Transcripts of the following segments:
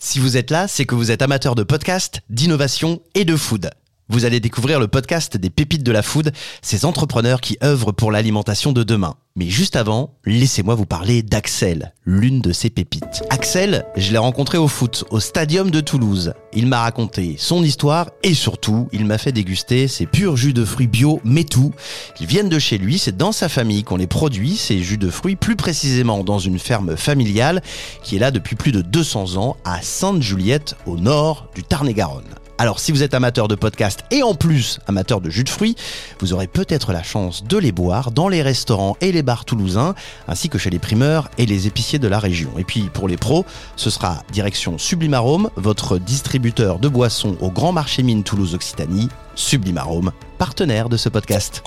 Si vous êtes là, c'est que vous êtes amateur de podcast, d'innovation et de food. Vous allez découvrir le podcast des pépites de la food, ces entrepreneurs qui œuvrent pour l'alimentation de demain. Mais juste avant, laissez-moi vous parler d'Axel, l'une de ces pépites. Axel, je l'ai rencontré au foot, au stadium de Toulouse. Il m'a raconté son histoire et surtout, il m'a fait déguster ses purs jus de fruits bio, mais tout. Ils viennent de chez lui, c'est dans sa famille qu'on les produit, ces jus de fruits, plus précisément dans une ferme familiale qui est là depuis plus de 200 ans à Sainte-Juliette, au nord du Tarn-et-Garonne. Alors si vous êtes amateur de podcast et en plus amateur de jus de fruits, vous aurez peut-être la chance de les boire dans les restaurants et les bars toulousains, ainsi que chez les primeurs et les épiciers de la région. Et puis pour les pros, ce sera direction Sublimarome, votre distributeur de boissons au Grand Marché Mine Toulouse Occitanie, Sublimarome, partenaire de ce podcast.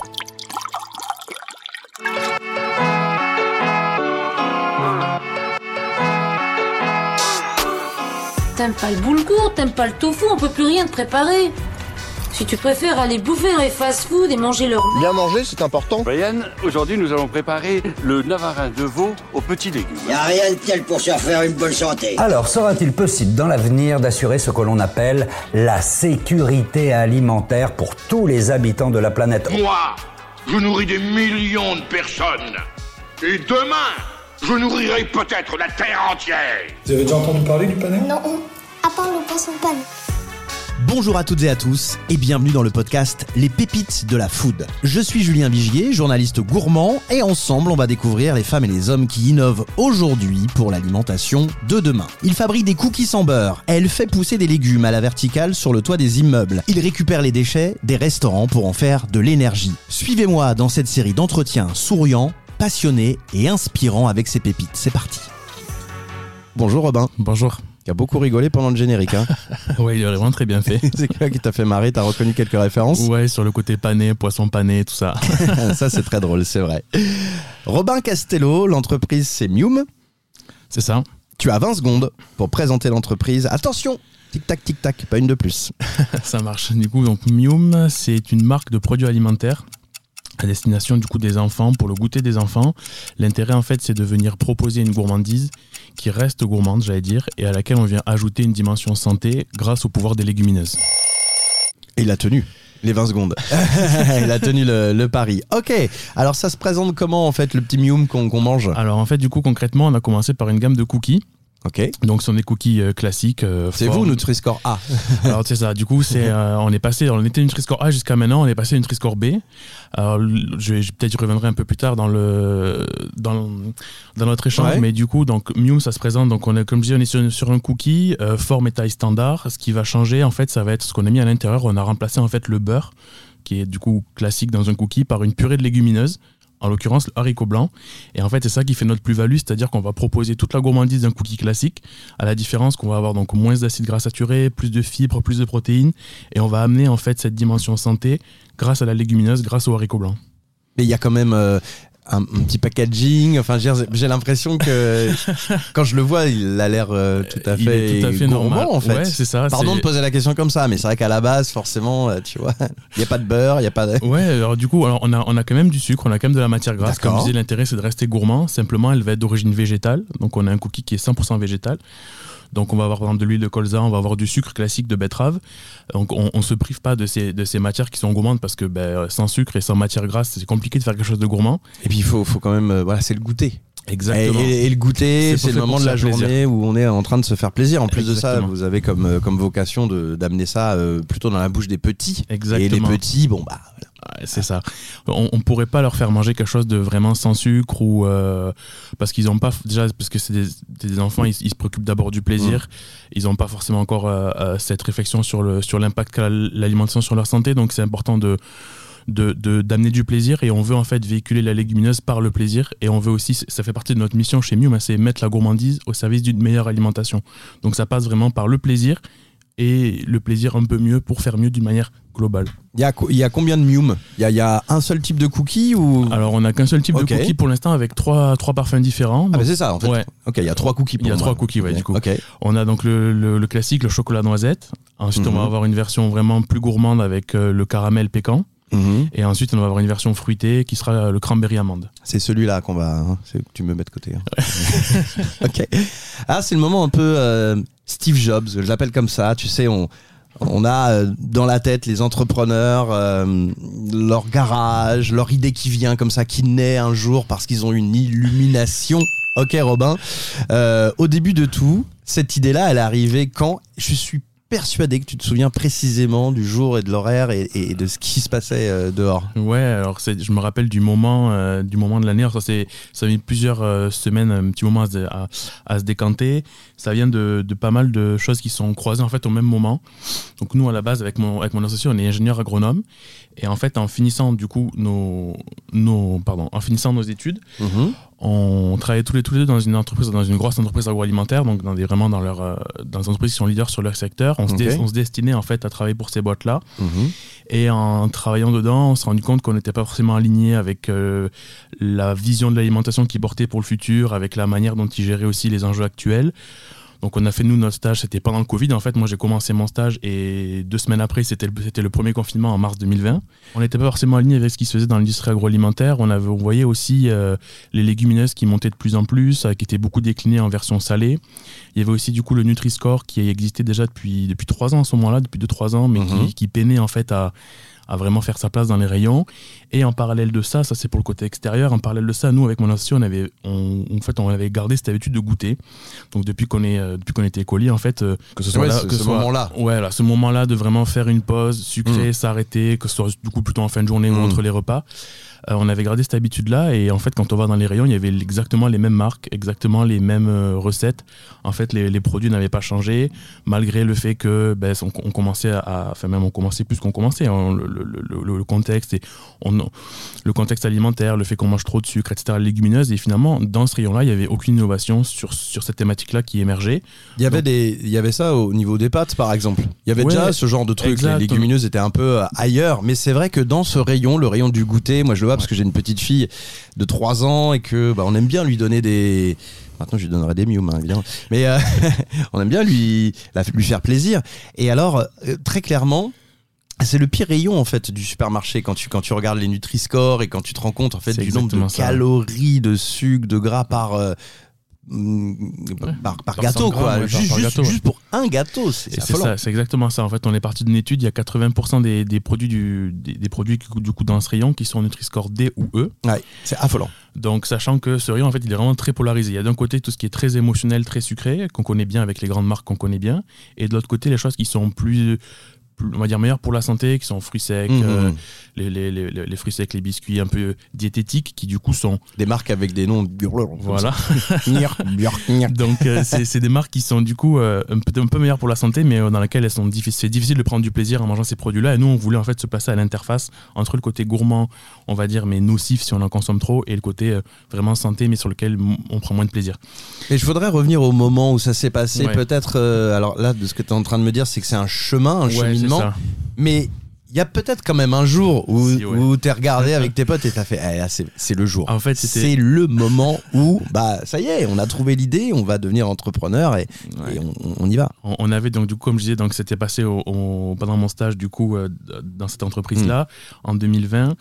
T'aimes pas le boulgour, t'aimes pas le tofu, on peut plus rien te préparer. Si tu préfères aller bouffer dans les fast-food et manger leur Bien manger, c'est important. Brian, aujourd'hui nous allons préparer le navarin de veau aux petits légumes. Y a rien de tel pour se faire une bonne santé. Alors, sera-t-il possible dans l'avenir d'assurer ce que l'on appelle la sécurité alimentaire pour tous les habitants de la planète? Moi, je nourris des millions de personnes. Et demain, je nourrirai peut-être la Terre entière. Vous avez déjà entendu parler du panais Non, à part le poisson. Bonjour à toutes et à tous et bienvenue dans le podcast Les pépites de la food. Je suis Julien Vigier, journaliste gourmand et ensemble on va découvrir les femmes et les hommes qui innovent aujourd'hui pour l'alimentation de demain. Il fabrique des cookies sans beurre, elle fait pousser des légumes à la verticale sur le toit des immeubles. Il récupère les déchets des restaurants pour en faire de l'énergie. Suivez-moi dans cette série d'entretiens souriants, passionnés et inspirants avec ces pépites. C'est parti. Bonjour Robin. Bonjour. Qui a beaucoup rigolé pendant le générique. Hein. Ouais, il est vraiment très bien fait. c'est quoi qui t'a fait marrer? T'as reconnu quelques références? Ouais, sur le côté pané, poisson pané, tout ça. Ça, c'est très drôle, c'est vrai. Robin Castello, l'entreprise, c'est Mium. C'est ça. Tu as 20 secondes pour présenter l'entreprise. Attention Tic-tac, tic-tac, pas une de plus. ça marche. Du coup, donc Mium, c'est une marque de produits alimentaires à destination du coup des enfants, pour le goûter des enfants. L'intérêt en fait c'est de venir proposer une gourmandise qui reste gourmande j'allais dire et à laquelle on vient ajouter une dimension santé grâce au pouvoir des légumineuses. Et il a tenu les 20 secondes. il a tenu le, le, pari. Ok, alors ça se présente comment en fait le petit mium qu'on qu'on mange? Alors en fait du coup concrètement on a commencé par une gamme de cookies. Ok. Donc ce sont des cookies euh, classiques. Euh, c'est vous Nutri-Score A. Alors c'est ça. Du coup c'est euh, on est passé on était Nutri-Score A jusqu'à maintenant on est passé Nutri-Score B. Alors je, je peut-être y reviendrai un peu plus tard dans le dans, dans notre échange. Ouais. Mais du coup donc Mium ça se présente donc on est comme je dis on est sur, sur un cookie euh, forme et taille standard. Ce qui va changer en fait ça va être ce qu'on a mis à l'intérieur. On a remplacé en fait le beurre qui est du coup classique dans un cookie par une purée de légumineuses en l'occurrence le haricot blanc. Et en fait, c'est ça qui fait notre plus-value, c'est-à-dire qu'on va proposer toute la gourmandise d'un cookie classique, à la différence qu'on va avoir donc moins d'acides gras saturés, plus de fibres, plus de protéines, et on va amener en fait cette dimension santé grâce à la légumineuse, grâce au haricot blanc. Mais il y a quand même euh, un, un, petit packaging. Enfin, j'ai l'impression que quand je le vois, il a l'air euh, tout à fait, tout à fait gourmand normal. en fait. Ouais, c'est ça. Pardon de poser la question comme ça, mais c'est vrai qu'à la base, forcément, euh, tu vois, il n'y a pas de beurre, il n'y a pas de. Ouais, alors du coup, alors on, a, on a quand même du sucre, on a quand même de la matière grasse. Comme je disais, l'intérêt c'est de rester gourmand. Simplement, elle va être d'origine végétale. Donc, on a un cookie qui est 100% végétal. Donc on va avoir de l'huile de colza, on va avoir du sucre classique de betterave. Donc on, on se prive pas de ces, de ces matières qui sont gourmandes parce que ben, sans sucre et sans matière grasse, c'est compliqué de faire quelque chose de gourmand. Et puis il faut, faut quand même, euh, voilà, c'est le goûter. Exactement. Et, le goûter, c'est le moment de la journée plaisir. où on est en train de se faire plaisir. En plus Exactement. de ça, vous avez comme, euh, comme vocation d'amener ça euh, plutôt dans la bouche des petits. Exactement. Et les petits, bon bah. Voilà. Ouais, c'est ça. On, on pourrait pas leur faire manger quelque chose de vraiment sans sucre ou euh, parce qu'ils ont pas déjà parce que c'est des, des, enfants, ils, ils se préoccupent d'abord du plaisir. Mmh. Ils ont pas forcément encore euh, cette réflexion sur le sur l'impact qu'a l'alimentation sur leur santé. Donc c'est important de d'amener de, de, du plaisir et on veut en fait véhiculer la légumineuse par le plaisir et on veut aussi, ça fait partie de notre mission chez Mium, c'est mettre la gourmandise au service d'une meilleure alimentation. Donc ça passe vraiment par le plaisir et le plaisir un peu mieux pour faire mieux d'une manière globale. Il y a, il y a combien de Mium? Il y, y a un seul type de cookie ou? Alors on n'a qu'un seul type okay. de cookie pour l'instant avec trois, trois parfums différents. Donc, ah bah c'est ça en fait. Ouais. Ok, il y a trois cookies. il y a moi. trois cookies, ouais, okay. du coup. Okay. On a donc le, le, le, classique, le chocolat noisette. Ensuite, mm -hmm. on va avoir une version vraiment plus gourmande avec euh, le caramel pécan. Mhm. Et ensuite, on va avoir une version fruitée qui sera le cranberry amande. C'est celui-là qu'on va. hein, tu me mets de côté. hein. ok. Ah, c'est le moment un peu euh, Steve Jobs, je l'appelle comme ça. Tu sais, on. On a euh, dans la tête les entrepreneurs, euh, leur garage, leur idée qui vient comme ça, qui naît un jour parce qu'ils ont une illumination. Ok Robin, Euh, au début de tout, cette idée-là, elle est arrivée quand Je suis persuadé que tu te souviens précisément du jour et de l'horaire et, et de ce qui se passait euh, dehors. Ouais, alors c'est- je me rappelle du moment, euh, du moment de l'année. Alors Ça, c'est- ça a mis plusieurs euh, semaines, un petit moment à, se- à- à se décanter. Ça vient de, de pas mal de choses qui sont croisées en fait au même moment. Donc nous, à la base, avec mon, avec mon associé, on est ingénieur agronome. Et en fait, en finissant du coup nos, nos, pardon, en finissant nos études, Mhm. On travaillait tous les, tous les deux dans une entreprise, dans une grosse entreprise agroalimentaire, donc dans des, vraiment dans, leur, euh, dans des entreprises qui sont leaders sur leur secteur. On, se, on se destinait en fait à travailler pour ces boîtes-là. Mhm. Et en travaillant dedans, on s'est rendu compte qu'on n'était pas forcément aligné avec euh, la vision de l'alimentation qu'ils portaient pour le futur, avec la manière dont ils géraient aussi les enjeux actuels. Donc on a fait nous notre stage, c'était pendant le Covid. En fait, moi j'ai commencé mon stage et deux semaines après, c'était le, c'était le premier confinement en mars 2020. On n'était pas forcément aligné avec ce qui se faisait dans l'industrie agroalimentaire. On, avait, on voyait aussi euh, les légumineuses qui montaient de plus en plus, euh, qui étaient beaucoup déclinées en version salée. Il y avait aussi du coup le Nutri-Score qui existait déjà depuis, depuis trois ans à ce moment-là, depuis deux trois ans, mais Mhm. qui, qui peinait en fait à, à vraiment faire sa place dans les rayons. Et en parallèle de ça, ça c'est pour le côté extérieur, en parallèle de ça, nous avec mon associé, on avait, on, en fait, on avait gardé cette habitude de goûter. Donc depuis qu'on est, euh, depuis qu'on était écolier, en fait, euh, que ce soit Ouais, là, ce- que ce soit- moment-là. ouais, là, ce moment-là de vraiment faire une pause, sucrer, Mm. s'arrêter, que ce soit du coup plutôt en fin de journée Mm. ou entre les repas. Euh, on avait gardé cette habitude-là et en fait, quand on va dans les rayons, il y avait exactement les mêmes marques, exactement les mêmes euh, recettes. En fait, les, les produits n'avaient pas changé, malgré le fait que ben, on, on commençait à, enfin même on commençait plus qu'on commençait. hein, le, le- le- le contexte et on, le contexte alimentaire, le fait qu'on mange trop de sucre, etc. Les légumineuses et finalement dans ce rayon-là, il y avait aucune innovation sur sur cette thématique-là qui émergeait. Il y avait Donc- des, il y avait ça au niveau des pâtes, par exemple. Il y avait Ouais, déjà ce genre de truc. exact. Les légumineuses étaient un peu euh, ailleurs, mais c'est vrai que dans ce rayon, le rayon du goûter, moi je le vois parce que j'ai une petite fille de 3 ans et que bah, on aime bien lui donner des. Maintenant, je lui donnerai des mium, hein, évidemment. Mais euh, on aime bien lui, la- lui faire plaisir. Et alors, euh, très clairement. C'est le pire rayon en fait du supermarché quand tu quand tu regardes les Nutri-Score et quand tu te rends compte en fait du nombre de ça. calories, de sucre, de gras par euh, mm, par, gâteau 100 quoi, grammes, ouais, juste, par juste- gâteau, ouais. juste pour un gâteau, c'est c'est ça, exactement ça. En fait, on est parti d'une étude. Il y a 80% des, des produits du, des, des produits qui- du coup dans ce rayon qui sont Nutri-Score D ou E. C'est affolant. Donc, sachant que ce rayon, en fait, il est vraiment très polarisé. Il y a d'un côté tout ce qui est très émotionnel, très sucré, qu'on connaît bien avec les grandes marques qu'on connaît bien, et de l'autre côté les choses qui sont plus, on va dire meilleures pour la santé, qui sont fruits secs, Mhm. euh, les, les, les, les fruits secs, les biscuits un peu diététiques, qui du coup sont, Des marques avec des noms. voilà. Donc euh, c'est des marques qui sont du coup euh, un, peu, un peu meilleures pour la santé, mais euh, dans lesquelles elles sont difficiles. C'est difficile de prendre du plaisir en mangeant ces produits-là. Et nous, on voulait en fait se passer à l'interface entre le côté gourmand, on va dire, mais nocif si on en consomme trop, et le côté vraiment santé, mais sur lequel on prend moins de plaisir. Et je voudrais revenir au moment où ça s'est passé. Ouais. Peut-être, alors là, de ce que tu es en train de me dire, c'est que c'est un chemin, un Ouais, c'est Mais il y a peut-être quand même un jour où, Si, ouais. où t'es regardé avec tes potes et t'as fait, eh, là, c'est le jour. En fait, c'est le moment où, bah, ça y est, on a trouvé l'idée, on va devenir entrepreneur et, Ouais. et on, on y va. On, on avait donc du coup, comme je disais, donc c'était passé au- au- pendant mon stage du coup euh, dans cette entreprise-là en 2020.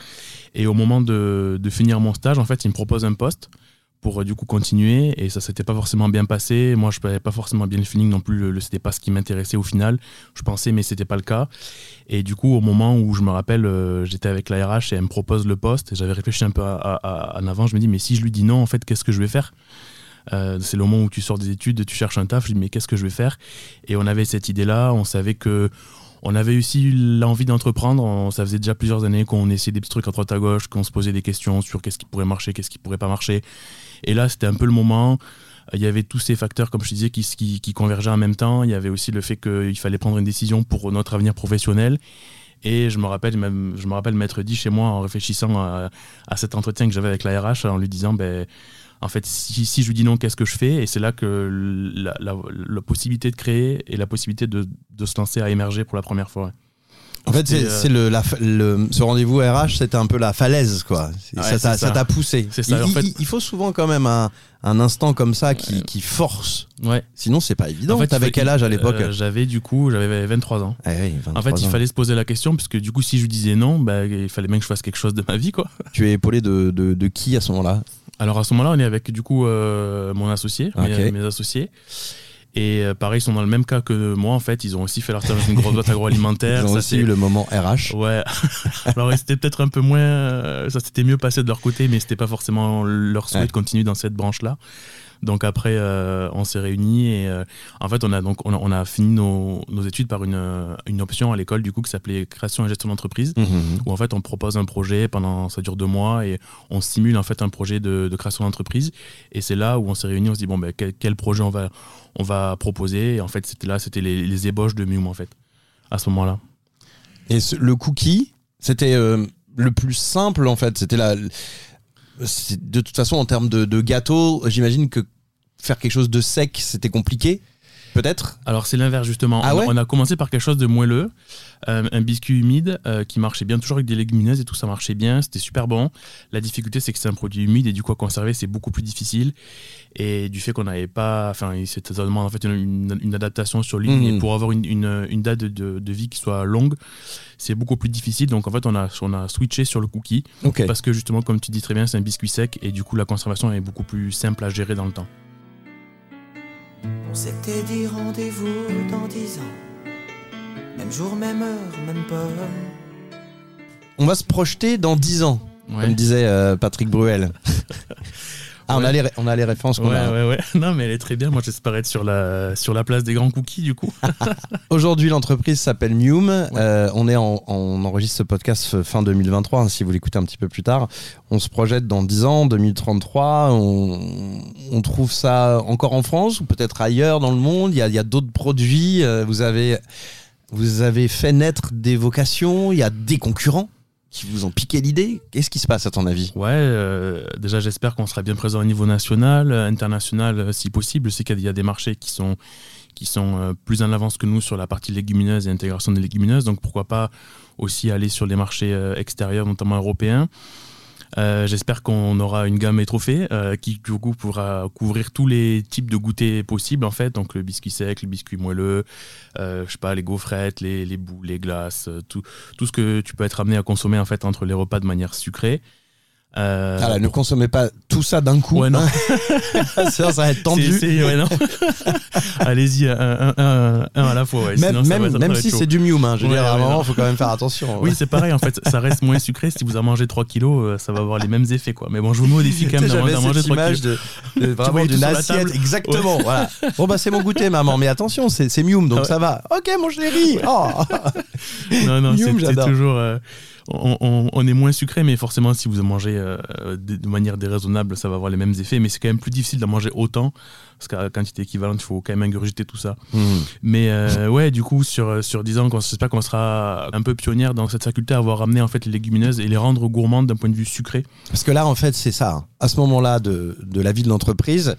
Et au moment de, de finir mon stage, en fait, il me propose un poste pour euh, du coup continuer. Et ça s'était pas forcément bien passé. Moi je n'avais pas forcément bien le feeling non plus. Le, le- c'était pas ce qui m'intéressait au final. Je pensais mais c'était pas le cas. Et du coup au moment où je me rappelle euh, j'étais avec la RH et elle me propose le poste j'avais réfléchi un peu en avant. Je me dis mais si je lui dis non en fait qu'est-ce que je vais faire? Euh, c'est le moment où tu sors des études, tu cherches un taf, je dis mais qu'est-ce que je vais faire? Et on avait cette idée-là, on savait que on avait aussi l'envie d'entreprendre. Ça faisait déjà plusieurs années qu'on essayait des petits trucs à droite à gauche, qu'on se posait des questions sur qu'est-ce qui pourrait marcher, qu'est-ce qui pourrait pas marcher. Et là, c'était un peu le moment. Il y avait tous ces facteurs, comme je disais, qui, convergeaient en même temps. Il y avait aussi le fait qu'il fallait prendre une décision pour notre avenir professionnel. Et je me rappelle, même, je me rappelle m'être dit chez moi en réfléchissant à, cet entretien que j'avais avec la RH, en lui disant, ben, en fait, si, je lui dis non, qu'est-ce que je fais? Et c'est là que la, possibilité de créer et la possibilité de se lancer a émergé pour la première fois. En fait, c'est C'était, euh, le, la le- ce rendez-vous RH, c'était un peu la falaise, quoi. Ouais, ça t'a- poussé. Ça, Il, en fait- il- il faut souvent quand même un, un instant comme ça qui, qui force. Ouais. Sinon, c'est pas évident. En fait, T'avais quel âge à l'époque euh, J'avais du coup, j'avais 23 ans. Eh oui, En fait, 23 il fallait se poser la question, parce que du coup, si je disais non, bah, il fallait bien que je fasse quelque chose de ma vie, quoi. Tu es épaulé de, de, de qui à ce moment-là? Alors à ce moment-là, on est avec du coup euh, mon associé, Ok. mes, mes associés. Et euh, pareil, ils sont dans le même cas que moi, en fait. Ils ont aussi fait leur stage dans une grosse boîte agroalimentaire. Ils ont Ça, aussi eu le moment RH. Ouais. Alors c'était peut-être un peu moins, euh, ça s'était mieux passé de leur côté, mais c'était pas forcément leur souhait Ouais. de continuer dans cette branche-là. Donc après, euh, on s'est réunis et euh, en fait, on a donc on a, on a fini nos, nos études par une, euh, une option à l'école du coup qui s'appelait création et gestion d'entreprise, Mhm. où en fait on propose un projet pendant ça dure deux mois et on simule en fait un projet de, de création d'entreprise. Et c'est là où on s'est réunis, on se dit bon ben quel, quel projet on va on va proposer. Et en fait, c'était là, c'était les, les ébauches de Mium en fait à ce moment-là. Et ce- le cookie, c'était euh, le plus simple en fait. C'était la. De toute façon, en termes de, de gâteau, j'imagine que faire quelque chose de sec, c'était compliqué. Peut-être Alors c'est l'inverse justement. Ah on, a- ouais on a commencé par quelque chose de moelleux, euh, un biscuit humide euh, qui marchait bien, toujours avec des légumineuses et tout ça marchait bien, c'était super bon. La difficulté c'est que c'est un produit humide et du coup à conserver c'est beaucoup plus difficile. Et du fait qu'on n'avait pas, enfin c'était- ça demande en fait une, une- une adaptation sur ligne et pour avoir une, date de, vie qui soit longue, c'est beaucoup plus difficile. Donc en fait on a, on a switché sur le cookie Ok. parce que justement comme tu dis très bien c'est un biscuit sec et du coup la conservation est beaucoup plus simple à gérer dans le temps. On s'était dit rendez-vous dans dix ans. Même jour, même heure, même pomme. On va se projeter dans 10 ans, Ouais. comme disait euh, Patrick Bruel. ah, on, a les, on a les références Ouais, a. ouais, ouais. Non, mais elle est très bien. Moi, j'espère être sur la, sur la place des grands cookies, du coup. Aujourd'hui, l'entreprise s'appelle Mium. Euh, on est en, on enregistre ce podcast fin 2023, hein, si vous l'écoutez un petit peu plus tard. On se projette dans 10 ans, 2033. On, on trouve ça encore en France ou peut-être ailleurs dans le monde? Il y a, a d'autres produits. Euh, vous avez, vous avez fait naître des vocations. Il y a des concurrents? Qui vous ont piqué l'idée. Qu'est-ce qui se passe à ton avis? Ouais, euh, déjà, j'espère qu'on sera bien présent au niveau national, euh, international, euh, si possible. Je sais qu'il y a des marchés qui sont, qui sont plus en avance que nous sur la partie légumineuse et intégration des légumineuses. Donc, pourquoi pas aussi aller sur les marchés extérieurs, notamment européens. Euh, J'espère qu'on aura une gamme étoffée euh, qui du coup pourra couvrir tous les types de goûters possibles en fait, donc le biscuit sec, le biscuit moelleux, euh, je sais pas les gaufrettes, les, les boules, les glaces, euh, tout, tout ce que tu peux être amené à consommer en fait entre les repas de manière sucrée. Euh, Ah là, Ne consommez pas tout ça d'un coup. Ouais, non. Sinon, ça va être tendu. Ouais. Allez-y, un, un- un- un à la fois. Ouais. Même, ça ça si c'est du Mium, hein. je veux Ouais, dire, à un moment, il faut quand même faire attention. Oui, c'est pareil, en fait, ça reste moins sucré. Si vous en mangez 3 kilos, euh, ça va avoir les mêmes effets, quoi. Mais bon, je vous défi quand même d'en manger cette 3 image kilos. de, de- vraiment d'une assiette. Exactement. Voilà. Bon, bah, c'est mon goûter, maman. Mais attention, c'est Mium, donc Ah ça va. Ok, mon chéri. Oh. Non, non, c'est- toujours. On, on- on est moins sucré, mais forcément, si vous en mangez euh, de, de manière déraisonnable, ça va avoir les mêmes effets. Mais c'est quand même plus difficile d'en manger autant, parce qu'à quantité équivalente, il faut quand même ingurgiter tout ça. Hmm. Mais euh, ouais, du coup, sur, sur 10 ans, j'espère qu'on sera un peu pionnière dans cette faculté à avoir ramené en fait les légumineuses et les rendre gourmandes d'un point de vue sucré. Parce que là, en fait, c'est ça. hein. À ce moment-là de, de la vie de l'entreprise,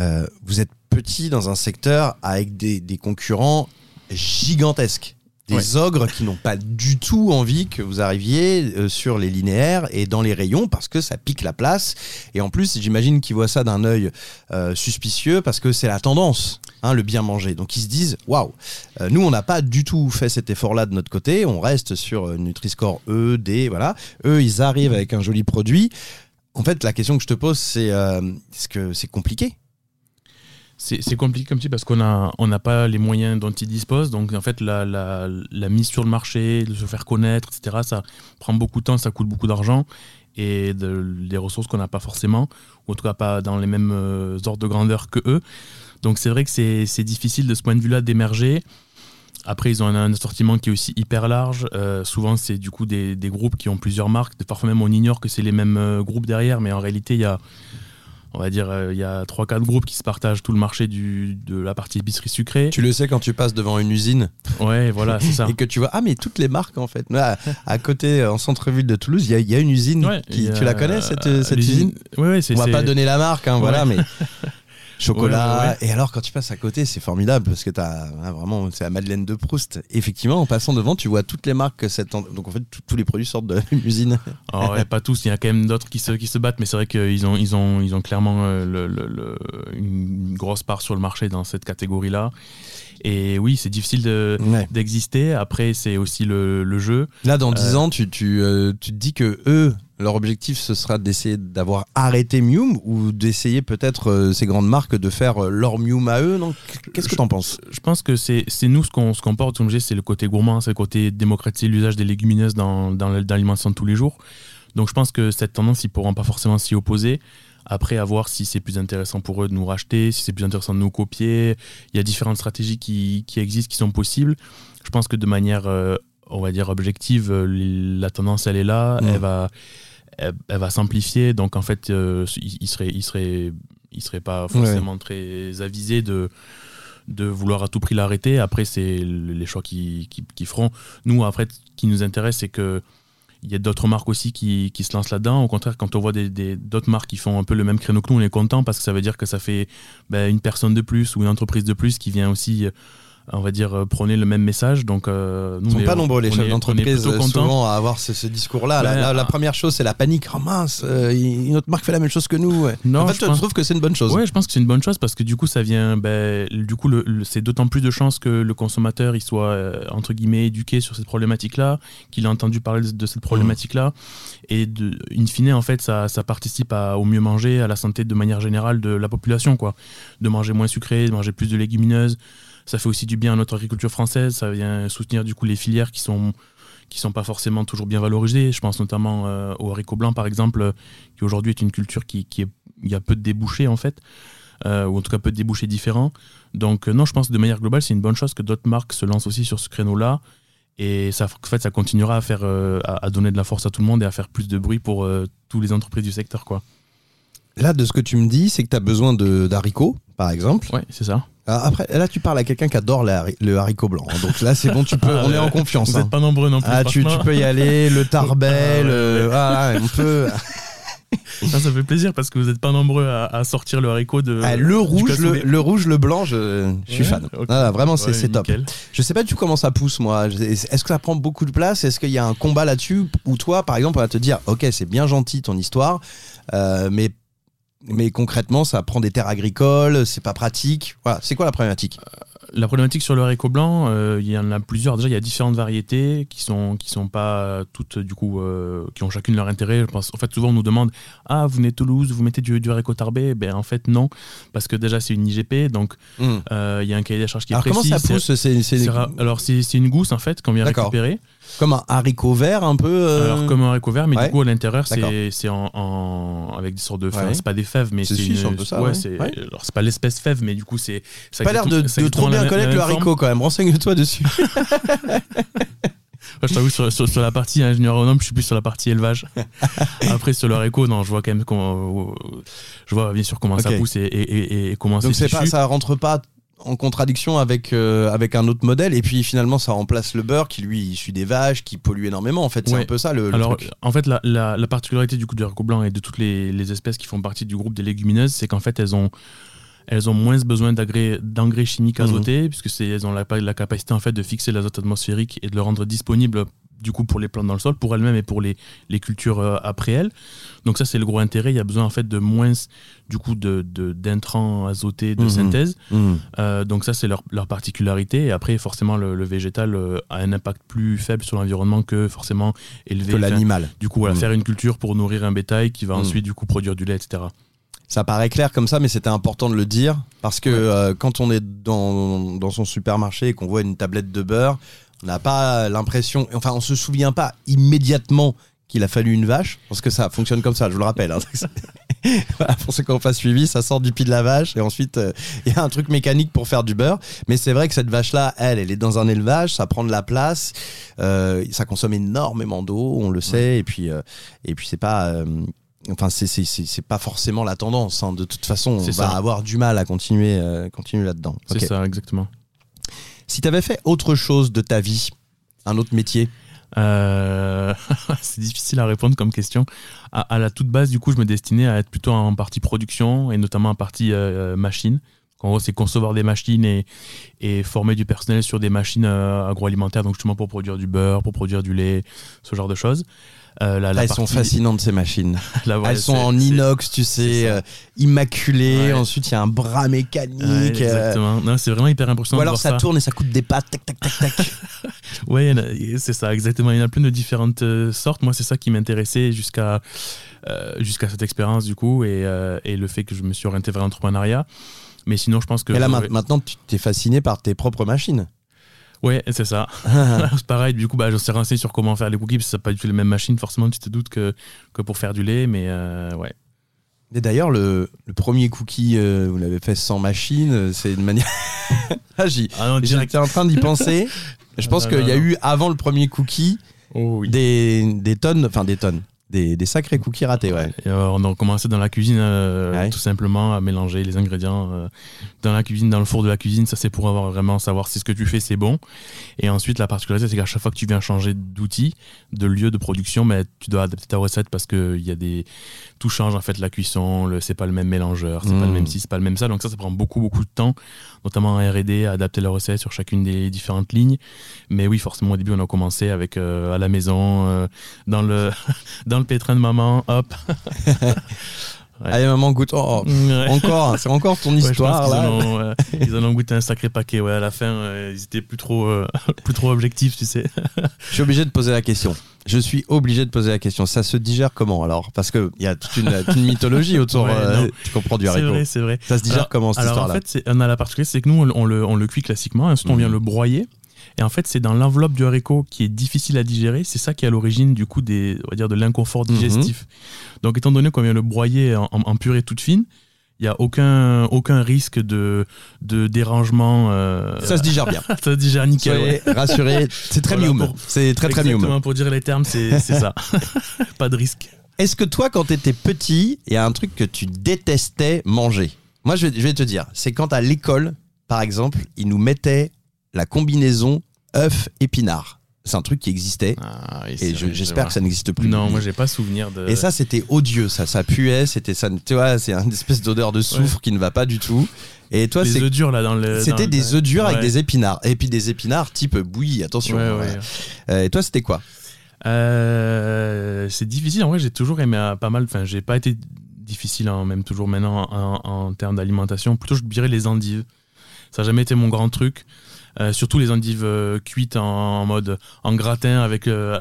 euh, vous êtes petit dans un secteur avec des, des concurrents gigantesques. Des Ouais. ogres qui n'ont pas du tout envie que vous arriviez euh, sur les linéaires et dans les rayons parce que ça pique la place. Et en plus, j'imagine qu'ils voient ça d'un œil euh, suspicieux parce que c'est la tendance, hein, le bien manger. Donc ils se disent, waouh, euh, nous on n'a pas du tout fait cet effort-là de notre côté. On reste sur Nutri-Score E, D, voilà. Eux, ils arrivent avec un joli produit. En fait, la question que je te pose, c'est euh, est-ce que c'est compliqué C'est compliqué comme ça parce qu'on n'a on n'a pas les moyens dont ils disposent. Donc en fait, la, la, mise sur le marché, de se faire connaître, etc., ça prend beaucoup de temps, ça coûte beaucoup d'argent et de, des ressources qu'on n'a pas forcément, ou en tout cas pas dans les mêmes euh, ordres de grandeur que eux. Donc c'est vrai que c'est difficile de ce point de vue-là d'émerger. Après, ils ont un, assortiment qui est aussi hyper large. Euh, souvent, c'est du coup des, des groupes qui ont plusieurs marques. Parfois même, on ignore que c'est les mêmes euh, groupes derrière, mais en réalité, il y a, on va dire, euh, il y a 3-4 groupes qui se partagent tout le marché du, de la partie épicerie sucrée. Tu le sais quand tu passes devant une usine Ouais, voilà, c'est ça. et que tu vois, ah mais toutes les marques en fait. Là, à côté, en centre-ville de Toulouse, il y, a- il y a une usine. Ouais, qui, tu la connais cette, cette l'usine- usine? Ouais, ouais, c'est On va pas donner la marque, hein, voilà, mais chocolat. Ouais, ouais, ouais. Et alors, quand tu passes à côté, c'est formidable parce que t'as ah, vraiment, c'est la Madeleine de Proust. Effectivement, en passant devant, tu vois toutes les marques que cette, donc en fait, tous les produits sortent de la même usine. Alors, ouais, pas tous, il y a quand même d'autres qui se, qui se battent, mais c'est vrai qu'ils ont, ils ont, ils ont clairement euh, le- le- le- une grosse part sur le marché dans cette catégorie-là. Et oui, c'est difficile de- d'exister. Après, c'est aussi le, le jeu. Là, dans 10 Euh, ans, tu, tu, euh, tu te dis que eux, leur objectif, ce sera d'essayer d'avoir arrêté Mium ou d'essayer peut-être euh, ces grandes marques de faire euh, leur Mium à eux, Qu'est-ce que t'en penses? Je pense que c'est nous ce qu'on qu'on porte, comme je c'est le côté gourmand, c'est le côté démocratiser l'usage des légumineuses dans, dans l'alimentation de tous les jours. Donc je pense que cette tendance, ils pourront pas forcément s'y opposer. Après, à voir si c'est plus intéressant pour eux de nous racheter, si c'est plus intéressant de nous copier. Il y a différentes stratégies qui, qui existent, qui sont possibles. Je pense que de manière, euh, on va dire, objective, la tendance, elle est là. Mm. Elle va, elle, elle va s'amplifier. Donc, en fait, euh, il, il serait, il serait, il serait pas forcément très avisé de de vouloir à tout prix l'arrêter. Après, c'est le- les choix qu'ils qui, qui feront. Nous, après, ce qui nous intéresse, c'est que il y a d'autres marques aussi qui, qui se lancent là-dedans. Au contraire, quand on voit des- des- d'autres marques qui font un peu le même créneau que nous, on est content parce que ça veut dire que ça fait ben, une personne de plus ou une entreprise de plus qui vient aussi, on va dire, euh, prôner le même message. Donc, euh, nous, Ils sont pas nombreux les chefs d'entreprise euh, souvent à avoir ce, ce discours-là. La, la- la première chose, c'est la panique. Oh mince, euh, une autre marque fait la même chose que nous. ouais. Non, en fait, je tu pense- trouves que c'est une bonne chose. Ouais, je pense que c'est une bonne chose parce que du coup, ça vient. Ben, du coup, le- le- c'est d'autant plus de chances que le consommateur il soit euh, entre guillemets éduqué sur cette problématique-là, qu'il a entendu parler de, cette problématique-là, et de, in fine, en fait, ça, ça participe à, au mieux manger, à la santé de manière générale de la population, quoi. De manger moins sucré, de manger plus de légumineuses. Ça fait aussi du bien à notre agriculture française. Ça vient soutenir du coup les filières qui sont qui sont pas forcément toujours bien valorisées. Je pense notamment euh, au haricot blanc, par exemple, euh, qui aujourd'hui est une culture qui, qui est, il y a peu de débouchés en fait, euh, ou en tout cas peu de débouchés différents. Donc euh, non, je pense que de manière globale, c'est une bonne chose que d'autres marques se lancent aussi sur ce créneau-là. Et ça, en fait, ça continuera à faire, euh, à, à donner de la force à tout le monde et à faire plus de bruit pour toutes les entreprises du secteur, quoi. Là, de ce que tu me dis, c'est que tu as besoin de- d'haricots, par exemple. Ouais, c'est ça. Ah, Après, là, tu parles à quelqu'un qui adore la- le haricot blanc. hein. Donc là, c'est bon, tu peux, Ah, on est ouais. en confiance. Vous hein. n'êtes pas nombreux non plus. Ah, tu, peux y aller, le tarbel, Ah, euh, voilà, on peut. Ça fait plaisir parce que vous n'êtes pas nombreux à, à sortir le haricot de. Ah, le rouge, le, le rouge, le blanc, je, je suis Ouais, fan. Ah, vraiment, c'est Ouais, top. Je sais pas du tout comment ça pousse, moi. Est-ce que ça prend beaucoup de place? Est-ce qu'il y a un combat là-dessus? Ou toi, par exemple, on va te dire, ok, c'est bien gentil ton histoire, euh, mais mais concrètement, ça prend des terres agricoles, c'est pas pratique. Voilà, c'est quoi la problématique? La problématique sur le haricot blanc, euh, il y en a plusieurs. Déjà, il y a différentes variétés qui sont qui sont pas toutes du coup euh, qui ont chacune leur intérêt. Je pense. En fait, souvent on nous demande ah vous venez de Toulouse, vous mettez du, du haricot tarbé? Ben en fait non, parce que déjà c'est une IGP, donc Hmm. euh, il y a un cahier des charges qui Alors est comment précis. ça pousse? C'est c'est c'est ra- alors c'est une gousse en fait qu'on vient récupérer. Comme un haricot vert un peu. euh, Alors comme un haricot vert, mais ouais. du coup à l'intérieur c'est en, en- avec des sortes de fèves. Ouais. C'est pas des fèves, mais C'est une- un peu ça, ouais, alors c'est pas l'espèce fève, mais du coup c'est. ça pas l'air de, de trop bien connaître le haricot quand même. Renseigne-toi dessus. Moi, je t'avoue, sur, sur, sur la partie ingénieur agronome, je suis plus sur la partie élevage. Après, sur le haricot, non, je vois quand même comment. Je vois bien sûr comment ça pousse et, et, et- et comment Donc c'est c'est pas, ça rentre pas en contradiction avec euh, avec un autre modèle et puis finalement ça remplace le beurre qui lui est issu des vaches qui pollue énormément en fait c'est Ouais. un peu ça le, le Alors, truc. en fait, la, la, la particularité du coup du haricot blanc et de toutes les, les espèces qui font partie du groupe des légumineuses, c'est qu'en fait, elles ont, elles ont moins besoin d'engrais chimiques Mhm. azotés, puisque c'est, elles ont la, la capacité en fait de fixer l'azote atmosphérique et de le rendre disponible du coup pour les plantes dans le sol, pour elles-mêmes et pour les, les cultures euh, après elles. Donc ça, c'est le gros intérêt. Il y a besoin en fait de moins du coup de, de- d'intrants azotés de Mhm. synthèse. Hmm. Euh, donc ça, c'est leur, leur particularité. Et après, forcément, le, le végétal euh, a un impact plus faible sur l'environnement que forcément élever. l'animal du coup, voilà, Mm. faire une culture pour nourrir un bétail qui va ensuite du coup produire du lait, etc. ça paraît clair comme ça mais c'était important de le dire parce que Ouais. euh, quand on est dans, dans son supermarché et qu'on voit une tablette de beurre on n'a pas l'impression enfin on se souvient pas immédiatement qu'il a fallu une vache parce que ça fonctionne comme ça je vous le rappelle hein. Voilà, pour ceux qui n'ont pas suivi ça sort du pied de la vache et ensuite euh, il y a un truc mécanique pour faire du beurre mais c'est vrai que cette vache là elle elle est dans un élevage ça prend de la place euh, ça consomme énormément d'eau on le sait et puis euh, et puis c'est pas Enfin, c'est c'est- c'est c'est pas forcément la tendance. hein. De toute façon, on C'est va ça. avoir du mal à continuer, euh, continuer là-dedans. C'est Ok. ça, exactement. Si tu avais fait autre chose de ta vie, un autre métier, Euh, c'est difficile à répondre comme question. À, la toute base, du coup, je me destinais à être plutôt en partie production et notamment en partie euh, machine. En gros, c'est concevoir des machines et, et former du personnel sur des machines euh, agroalimentaires, donc justement pour produire du beurre, pour produire du lait, ce genre de choses. Euh, la, la Ah, elles sont fascinantes ces machines. Là, ouais, elles sont en inox, tu sais, euh, immaculées. Ouais. Ensuite, il y a un bras mécanique. Ouais, euh, exactement. C'est vraiment hyper impressionnant. ou de alors voir ça tourne et ça coûte des pattes. Tac, tac, tac, tac. Ouais, c'est ça, exactement. Il y en a plein de différentes sortes. Moi, c'est ça qui m'intéressait jusqu'à jusqu'à cette expérience, du coup, et, et le fait que je me suis orienté vers l'entrepreneuriat. Mais sinon, je pense que. Et là, maintenant, tu t'es fasciné par tes propres machines. Ouais, c'est ça. c'est pareil, du coup, bah, je suis renseigné sur comment faire les cookies, parce que ça pas du tout les mêmes machines, forcément, tu te doutes que, que pour faire du lait, mais euh, ouais. Et d'ailleurs, le, le premier cookie, euh, vous l'avez fait sans machine, euh, c'est une manière. ah, Ah. J'étais en train d'y penser. Je pense non, qu'il y a eu, avant le premier cookie, Oh oui. des, des tonnes, enfin des tonnes, des, des sacrés cookies ratés, ouais. Et, euh, on a commencé dans la cuisine, euh, Ouais. tout simplement, à mélanger les ingrédients euh, dans la cuisine, dans le four de la cuisine. Ça, c'est pour avoir vraiment savoir si ce que tu fais, c'est bon. Et ensuite, la particularité, c'est qu'à chaque fois que tu viens changer d'outil, de lieu de production, mais tu dois adapter ta recette parce que il y a des tout change en fait la cuisson. Le c'est pas le même mélangeur, c'est pas le même ci, c'est pas le même ça. Donc ça, ça prend beaucoup beaucoup de temps, notamment en R&D, à adapter la recette sur chacune des différentes lignes. Mais oui, forcément, au début, on a commencé avec à la maison, dans le dans le pétrin de maman, hop. Ouais. Allez, maman, goûte. Oh, Ouais. encore, c'est encore ton histoire, là. en ont, euh, ils en ont goûté un sacré paquet. Ouais, à la fin, euh, ils étaient plus trop, euh, plus trop objectifs, tu sais. Je suis obligé de poser la question. Je suis obligé de poser la question. Ça se digère comment alors? Parce qu'il y a toute une, mythologie autour. Euh, tu comprends du C'est haricot. vrai, c'est vrai. Ça se digère Alors- comment cette Alors en fait, on a la particularité, c'est que nous, on, le- on le, on le cuit classiquement, ensuite on Mhm. vient le broyer. Et en fait, c'est dans l'enveloppe du haricot qui est difficile à digérer. C'est ça qui est à l'origine du coup des, on va dire, de l'inconfort Mhm. digestif. Donc, étant donné qu'on vient le broyer en, purée toute fine, il n'y a aucun, aucun risque de, de dérangement. euh, Ça se digère bien. ça se digère nickel. Soyez ouais. rassurés. C'est très Voilà, mium. C'est très très mium. Pour dire les termes, c'est ça. Pas de risque. Est-ce que toi, quand t'étais petit, il y a un truc que tu détestais manger? Moi, je vais, je vais te dire, c'est quand à l'école, par exemple, ils nous mettaient la combinaison œuf épinard. C'est un truc qui existait et je- j'espère que ça n'existe plus. Non, moi j'ai pas souvenir de. Et ça, c'était odieux, ça, ça puait, c'était ça, tu vois, c'est une espèce d'odeur de soufre qui ne va pas du tout. Et toi, c'est œufs durs là dans le. c'était des œufs durs avec des épinards. Et puis des épinards type bouillie, attention. Ouais. Euh, et toi, c'était quoi? Euh, c'est difficile. En vrai, j'ai toujours aimé euh, pas mal. Enfin, j'ai pas été difficile, hein, même toujours maintenant en, en termes d'alimentation. Plutôt, je dirais les endives. Ça n'a jamais été mon grand truc. Euh, surtout les endives euh, cuites en, en mode en gratin avec. euh,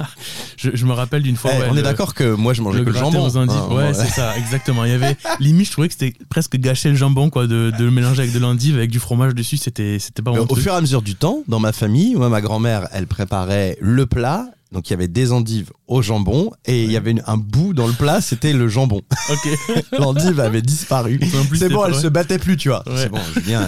je, je me rappelle d'une fois. Eh, ouais, On est d'accord que moi, je mangeais le que le jambon. aux endives. hein, ouais, ouais. c'est ça, exactement. Il y avait limite, je trouvais que c'était presque gâcher le jambon, quoi, de, de le mélanger avec de l'endive, avec du fromage dessus. C'était, c'était pas mon au truc. fur et à mesure du temps, dans ma famille, moi, ma grand-mère, elle préparait le plat. Donc il y avait des endives au jambon et il y avait une- un bout dans le plat, c'était le jambon. Ok. L'endive avait disparu. C'est bon, elle se battait plus, tu vois. Ouais. C'est bon, Julien.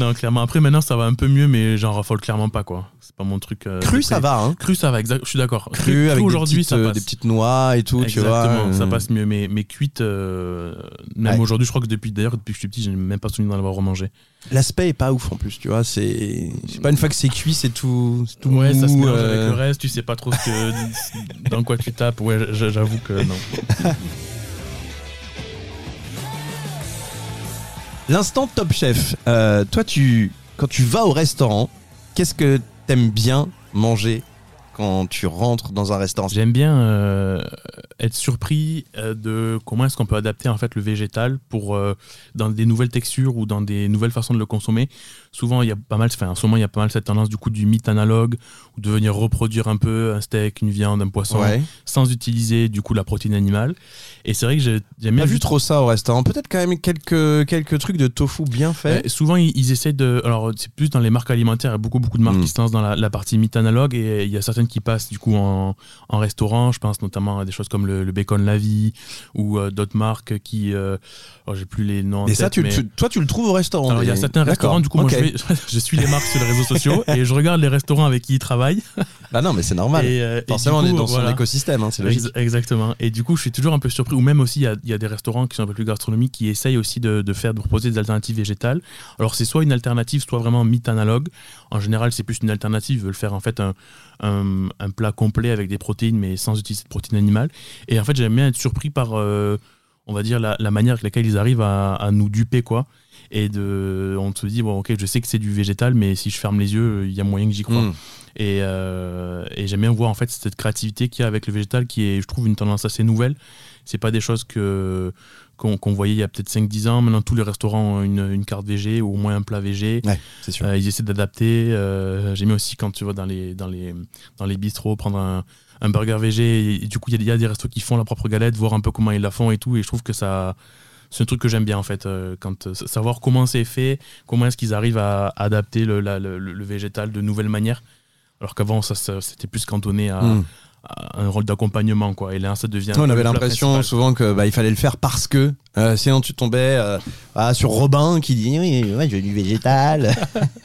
Non, clairement. Après, maintenant, ça va un peu mieux, mais j'en raffole clairement pas, quoi. C'est pas mon truc. euh, Cru, ça va, hein. Cru, ça va, exact. Je suis d'accord. Cru avec des aujourd'hui, petites, ça euh, passe. des petites noix et tout, tu vois. Exactement, ça euh, passe mieux. Mais, mais cuite, euh, même Ouais. aujourd'hui, je crois que depuis, d'ailleurs, depuis que je suis petit, j'ai même pas souvenir d'en avoir remangé. L'aspect est pas ouf en plus, tu vois. C'est, pas, une fois que c'est cuit, c'est tout, tout Ouais, ça se mou, mélange euh, avec le reste, tu sais pas trop ce que, dans quoi tu tapes. Ouais, j'avoue que non. L'instant Top Chef. Euh, toi, tu, quand tu vas au restaurant, qu'est-ce que t'aimes bien manger quand tu rentres dans un restaurant? J'aime bien euh, être surpris euh, de comment est-ce qu'on peut adapter en fait le végétal pour dans des nouvelles textures ou dans des nouvelles façons de le consommer. Souvent, il y a pas mal, enfin, en ce moment, il y a pas mal cette tendance du coup du mythe analogue ou de venir reproduire un peu un steak, une viande, un poisson, Ouais. sans utiliser du coup la protéine animale. Et c'est vrai que j'ai- Pas vu trop ça au restaurant. Peut-être quand même quelques, quelques trucs de tofu bien faits. Euh, souvent, ils, ils essaient de. Alors, c'est plus dans les marques alimentaires. Il y a beaucoup, beaucoup de marques Mm. qui se lancent dans la, la partie mythe analogue et il y a certaines qui passent du coup en, en restaurant. Je pense notamment à des choses comme le, le Bacon La Vie ou euh, d'autres marques qui. euh, oh, J'ai plus les noms. en Et ça, tête, tu, mais- tu- toi, tu le trouves au restaurant alors, il y a certains restaurants, du coup, moi, je, suis les marques sur les réseaux sociaux et je regarde les restaurants avec qui ils travaillent. Bah non, mais c'est normal. Et, euh, Forcément, on est dans son voilà. écosystème, hein, c'est logique. Ex- exactement. Et du coup, je suis toujours un peu surpris. Ou même aussi, il y a, il y a des restaurants qui sont un peu plus gastronomiques qui essayent aussi de, de faire, de proposer des alternatives végétales. Alors, c'est soit une alternative, soit vraiment mythe analogue. En général, c'est plus une alternative. Ils veulent faire en fait un, un, un plat complet avec des protéines, mais sans utiliser de protéines animales. Et en fait, j'aime bien être surpris par, euh, on va dire, la, la manière avec laquelle ils arrivent à, à nous duper, quoi. Et de, on se dit, bon, ok, je sais que c'est du végétal, mais si je ferme les yeux, il y a moyen que j'y crois. Mm. Et, euh, et j'aime bien voir en fait cette créativité qu'il y a avec le végétal qui est, je trouve, une tendance assez nouvelle. C'est pas des choses que qu'on voyait il y a peut-être 5-10 ans. Maintenant, tous les restaurants ont une, une carte VG ou au moins un plat VG. Ouais, c'est sûr. Euh, ils essaient d'adapter. Euh, J'aime bien aussi quand tu vas dans les, dans les, dans les bistrots prendre un, un burger VG. Et, du coup, il y, y a des restos qui font la propre galette, voir un peu comment ils la font et tout. Et je trouve que ça. C'est un truc que j'aime bien en fait, euh, quand, euh, savoir comment c'est fait, comment est-ce qu'ils arrivent à adapter le, végétal de nouvelles manières. Alors qu'avant, ça, c'était plus cantonné à, Mm. Un rôle d'accompagnement. quoi. Et là, ça devient. on avait l'impression souvent que bah, il fallait le faire parce que euh, sinon tu tombais euh, ah, sur Robin qui dit oui ouais, je veux du végétal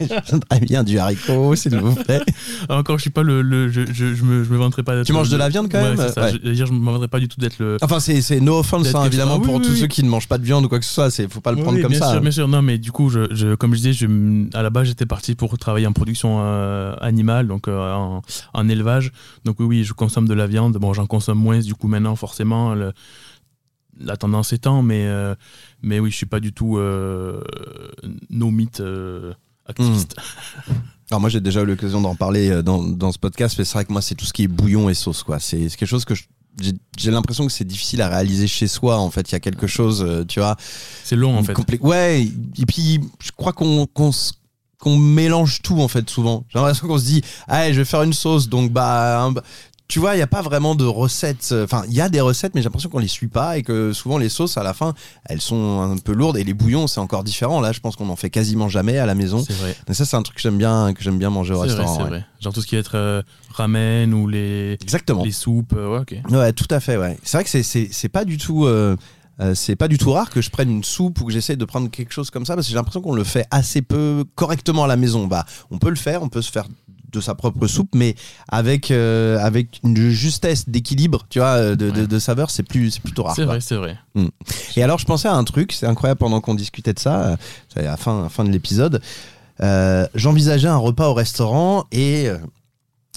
très bien du haricot s'il vous plaît Encore, je suis pas le. le- je, je, je me, je me vanterai pas d'être. Tu manges de la viande quand Ouais, même ça. Ouais. Je, dire, je me vanterai pas du tout d'être le. enfin c'est c'est no offense hein, évidemment ah oui, pour oui, tous oui. ceux qui ne mangent pas de viande ou quoi que ce soit c'est faut pas le prendre comme bien ça Sûr, bien sûr, non, mais du coup, je, comme je disais, à la base, j'étais parti pour travailler en production euh, animale, donc en, en élevage. Donc oui, oui, je consomme de la viande. Bon, j'en consomme moins, du coup, maintenant, forcément, le- la tendance étant, mais, euh, mais oui, je suis pas du tout euh, no meat euh, activiste. Alors moi j'ai déjà eu l'occasion d'en parler euh, dans, dans ce podcast, mais c'est vrai que moi c'est tout ce qui est bouillon et sauce quoi. C'est quelque chose que je- j'ai l'impression que c'est difficile à réaliser chez soi. En fait, il y a quelque chose, euh, tu vois. C'est long, en fait. Ouais. Et puis je crois qu'on qu'on qu'on mélange tout en fait souvent. J'ai l'impression qu'on se dit, ah je vais faire une sauce, donc bah tu vois, il n'y a pas vraiment de recettes. euh, Enfin, il y a des recettes, mais j'ai l'impression qu'on les suit pas et que souvent les sauces à la fin, elles sont un peu lourdes et les bouillons c'est encore différent. Là, je pense qu'on en fait quasiment jamais à la maison. C'est vrai. Et ça, c'est un truc que j'aime bien, que j'aime bien manger au vrai, restaurant. c'est ouais. vrai. Genre tout ce qui va être euh, ramen ou les, Exactement. les soupes. euh, ouais, ok. Ouais, tout à fait. Ouais. C'est vrai que c'est pas du tout. euh, c'est pas du tout rare que je prenne une soupe ou que j'essaye de prendre quelque chose comme ça parce que j'ai l'impression qu'on le fait assez peu correctement à la maison. Bah, on peut le faire, on peut se faire de sa propre soupe, mais avec euh, avec une justesse d'équilibre, tu vois, euh, de, de, de saveur, c'est plus c'est plutôt rare. C'est vrai, c'est vrai. Et alors, je pensais à un truc, c'est incroyable pendant qu'on discutait de ça, euh, à la fin, à la fin de l'épisode. euh, J'envisageais un repas au restaurant et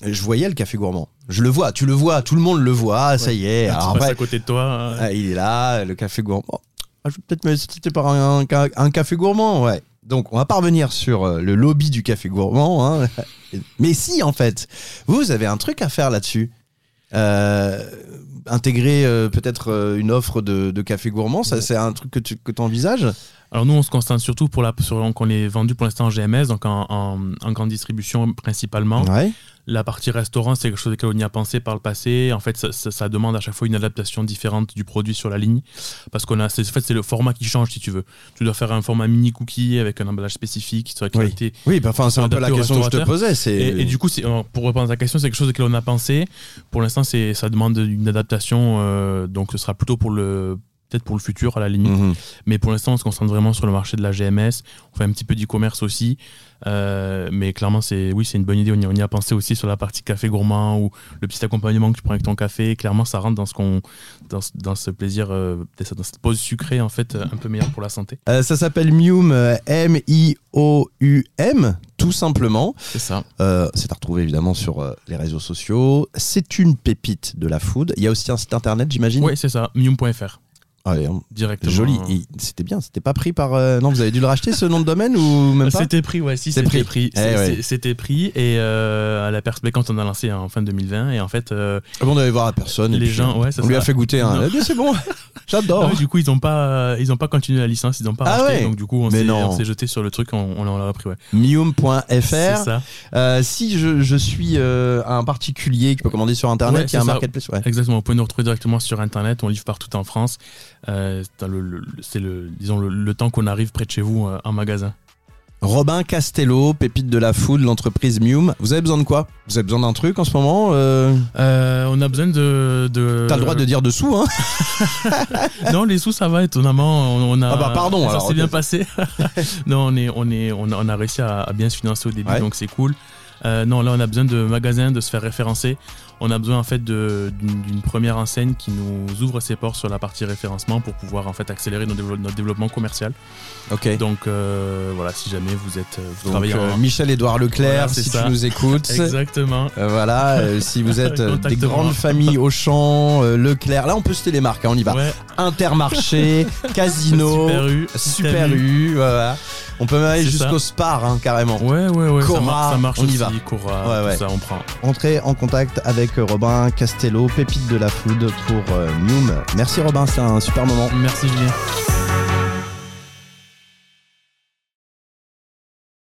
je voyais le café gourmand. Je le vois, tu le vois, tout le monde le voit, ah, ça y est. Alors passes après, à côté de toi. ah, il est là, le café gourmand. Ah, je vais peut-être me citer par un, un- un café gourmand, ouais. Donc, on va pas revenir sur euh, le lobby du café gourmand. hein. Mais si, en fait, vous avez un truc à faire là-dessus. Euh, intégrer euh, peut-être euh, une offre de, de café gourmand, ça c'est un truc que tu que envisages Alors nous, on se concentre surtout pour la, sur, donc on est vendu pour l'instant en GMS, donc en, en- en grande distribution principalement. Ouais. La partie restaurant, c'est quelque chose auquel on y a pensé par le passé. En fait, ça, ça- ça demande à chaque fois une adaptation différente du produit sur la ligne, parce qu'on a, en fait, c'est le format qui change si tu veux. Tu dois faire un format mini cookie avec un emballage spécifique sur la Oui. qualité. Oui, bah, enfin, c'est un peu la question que je te posais. Et, et du coup, pour répondre à ta question, c'est quelque chose auquel on a pensé. Pour l'instant, c'est, ça demande une adaptation, euh, donc ce sera plutôt pour le peut-être pour le futur à la limite. Mhm. Mais pour l'instant, on se concentre vraiment sur le marché de la GMS. On fait un petit peu d'e-commerce aussi. Euh, mais clairement, c'est oui, c'est une bonne idée. On y, on y a pensé aussi sur la partie café gourmand ou le petit accompagnement que tu prends avec ton café. Clairement, ça rentre dans ce qu'on, dans, ce- dans ce plaisir, euh, dans cette pause sucrée en fait, euh, un peu meilleure pour la santé. Euh, ça s'appelle Mium, euh, M-I-O-U-M, tout simplement. C'est ça. C'est à retrouver évidemment sur les réseaux sociaux. C'est une pépite de la food. Il y a aussi un site internet, j'imagine? Oui, c'est ça. Mium.fr Ah ouais, hein. directement. Joli. Et C'était bien. C'était pas pris par. euh, Non, vous avez dû le racheter ce nom de domaine ou même pas? C'était pris, ouais, si c'était pris. Eh C'était pris et euh, à la pers- quand on a lancé en fin 2020 et en fait euh, Ah on allait voir la personne. et les puis, gens, ouais, ça on lui a fait goûter un. Eh bien, c'est bon. J'adore. Ah du coup, ils ont pas, ils ont pas continué la licence, ils ont pas Ah racheté. ouais donc du coup, on s'est, on jeté sur le truc, on, on l'a repris, ouais. C'est Mium.fr. ça. Si je, je suis un particulier qui peut commander sur internet, il y a un marketplace. Ouais. Exactement. Vous pouvez nous retrouver directement sur internet. On livre partout en France. Euh, c'est, le, le- c'est le, disons le, temps qu'on arrive près de chez vous euh, en magasin. Robin Castello, pépite de la food, l'entreprise Mium. Vous avez besoin de quoi? Vous avez besoin d'un truc en ce moment euh? Euh, on a besoin de. de... T'as le droit de dire dessous, hein? Non, les sous, ça va, étonnamment. On, on a, Ah bah, pardon, Ça s'est bien passé. non, on, est, on, est, on, a, on a réussi à, à bien se financer au début, Ouais. donc c'est cool. Euh, non, là, on a besoin de magasins, de se faire référencer. On a besoin, en fait, d'une première enseigne qui nous ouvre ses portes sur la partie référencement pour pouvoir, en fait, accélérer notre, dévelop- notre développement commercial. Ok. Donc, euh, voilà, si jamais vous êtes. Vous Donc, travaillez euh, en. Michel-Édouard Leclerc, Voilà, si ça. tu nous écoutes. Exactement. Euh, voilà, euh, si vous êtes euh, des grandes familles Auchan, euh, Leclerc, là on peut citer les marques, hein, on y va. Ouais. Intermarché, Casino, Super U, Super Super U. U, voilà. On peut même aller jusqu'au. Spar hein, carrément. Ouais, ouais, ouais. Cora, ça, marche, ça marche on y aussi. va. Cora, Ouais, ouais. ça, on prend. Entrez en contact avec Robin Castello, pépite de la food pour euh, Noom. Merci Robin, c'est un super moment. Merci, Julien.